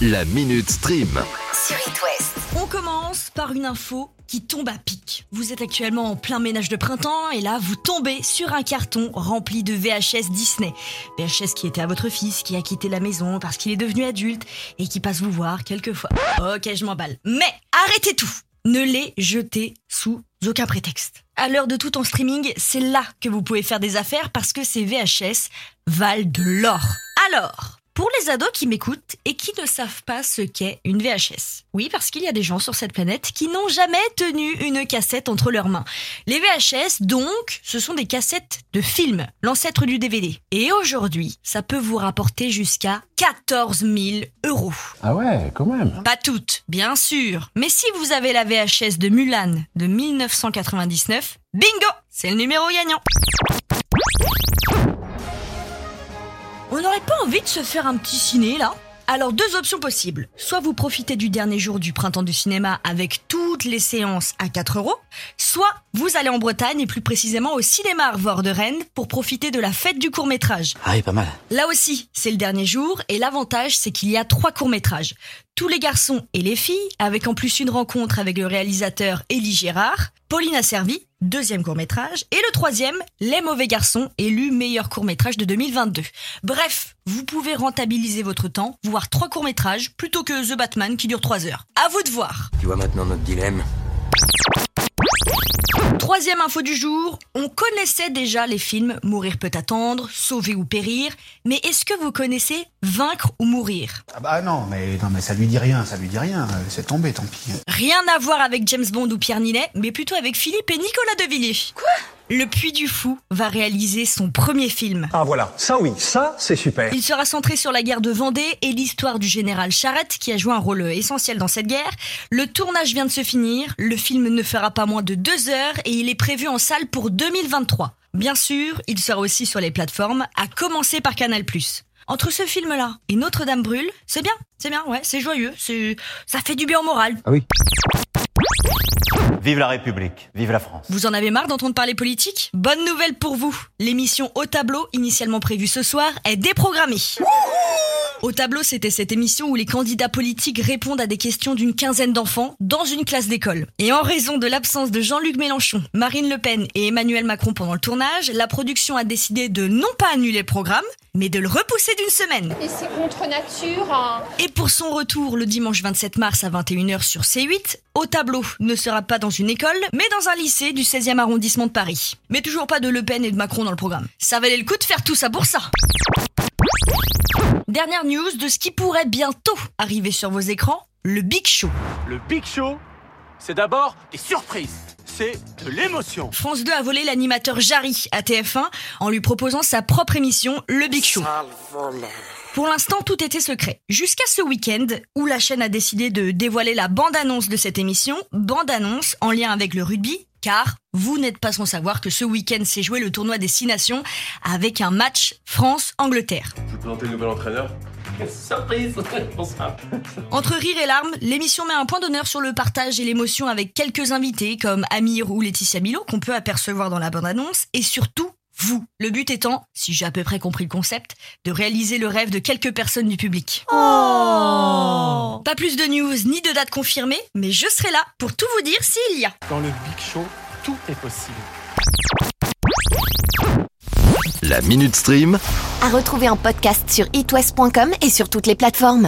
La Minute Stream. sur It West. On commence par une info qui tombe à pic. Vous êtes actuellement en plein ménage de printemps et là vous tombez sur un carton rempli de VHS Disney. VHS qui était à votre fils, qui a quitté la maison parce qu'il est devenu adulte et qui passe vous voir quelquefois. Ok, je m'emballe. Mais arrêtez tout Ne les jetez sous aucun prétexte. À l'heure de tout en streaming, c'est là que vous pouvez faire des affaires parce que ces VHS valent de l'or. Alors, pour les ados qui m'écoutent et qui ne savent pas ce qu'est une VHS. Oui, parce qu'il y a des gens sur cette planète qui n'ont jamais tenu une cassette entre leurs mains. Les VHS, donc, ce sont des cassettes de films, l'ancêtre du DVD. Et aujourd'hui, ça peut vous rapporter jusqu'à 14 000 euros. Ah ouais, quand même. Pas toutes, bien sûr. Mais si vous avez la VHS de Mulan de 1999, bingo C'est le numéro gagnant On n'aurait pas envie de se faire un petit ciné là? Alors deux options possibles. Soit vous profitez du dernier jour du printemps du cinéma avec toutes les séances à 4 euros, soit vous allez en Bretagne et plus précisément au cinéma Arvor de Rennes pour profiter de la fête du court métrage. Ah oui, pas mal. Là aussi, c'est le dernier jour et l'avantage c'est qu'il y a trois courts-métrages. Tous les garçons et les filles, avec en plus une rencontre avec le réalisateur Élie Gérard, Pauline Asservi, deuxième court-métrage, et le troisième, Les mauvais garçons, élu meilleur court-métrage de 2022. Bref, vous pouvez rentabiliser votre temps, voir trois courts-métrages, plutôt que The Batman qui dure trois heures. À vous de voir Tu vois maintenant notre dilemme Troisième info du jour, on connaissait déjà les films Mourir peut attendre, Sauver ou périr, mais est-ce que vous connaissez Vaincre ou mourir? Ah bah non, mais non, mais ça lui dit rien, ça lui dit rien. Euh, C'est tombé, tant pis. Rien à voir avec James Bond ou Pierre Ninet, mais plutôt avec Philippe et Nicolas de Villiers. Quoi? Le Puy du Fou va réaliser son premier film. Ah voilà, ça oui, ça c'est super. Il sera centré sur la guerre de Vendée et l'histoire du général Charette qui a joué un rôle essentiel dans cette guerre. Le tournage vient de se finir, le film ne fera pas moins de deux heures et il est prévu en salle pour 2023. Bien sûr, il sera aussi sur les plateformes, à commencer par Canal+. Entre ce film-là et Notre-Dame brûle, c'est bien, c'est bien, ouais, c'est joyeux, c'est, ça fait du bien au moral. Ah oui. Vive la République, vive la France. Vous en avez marre d'entendre parler politique? Bonne nouvelle pour vous L'émission Au Tableau, initialement prévue ce soir, est déprogrammée. Au tableau, c'était cette émission où les candidats politiques répondent à des questions d'une quinzaine d'enfants dans une classe d'école. Et en raison de l'absence de Jean-Luc Mélenchon, Marine Le Pen et Emmanuel Macron pendant le tournage, la production a décidé de non pas annuler le programme, mais de le repousser d'une semaine. Et c'est contre nature. hein. Et pour son retour le dimanche 27 mars à 21h sur C8, Au tableau ne sera pas dans une école, mais dans un lycée du 16e arrondissement de Paris. Mais toujours pas de Le Pen et de Macron dans le programme. Ça valait le coup de faire tout ça pour ça. Dernière news de ce qui pourrait bientôt arriver sur vos écrans, le Big Show. Le Big Show, c'est d'abord des surprises. C'est de l'émotion. France 2 a volé l'animateur Jarry à TF1 en lui proposant sa propre émission, le Big Show. Pour l'instant, tout était secret. Jusqu'à ce week-end, où la chaîne a décidé de dévoiler la bande-annonce de cette émission, bande-annonce en lien avec le rugby, car vous n'êtes pas sans savoir que ce week-end s'est joué le tournoi des Six Nations avec un match France-Angleterre. Je vous présenter le nouvel entraîneur. Surprise. Entre rire et larmes, l'émission met un point d'honneur sur le partage et l'émotion avec quelques invités comme Amir ou Laetitia Milo qu'on peut apercevoir dans la bande-annonce et surtout vous. Le but étant, si j'ai à peu près compris le concept, de réaliser le rêve de quelques personnes du public. Pas plus de news ni de date confirmée, mais je serai là pour tout vous dire s'il y a. Dans le Big Show, tout est possible. La Minute Stream. À retrouver en podcast sur itwest.com et sur toutes les plateformes.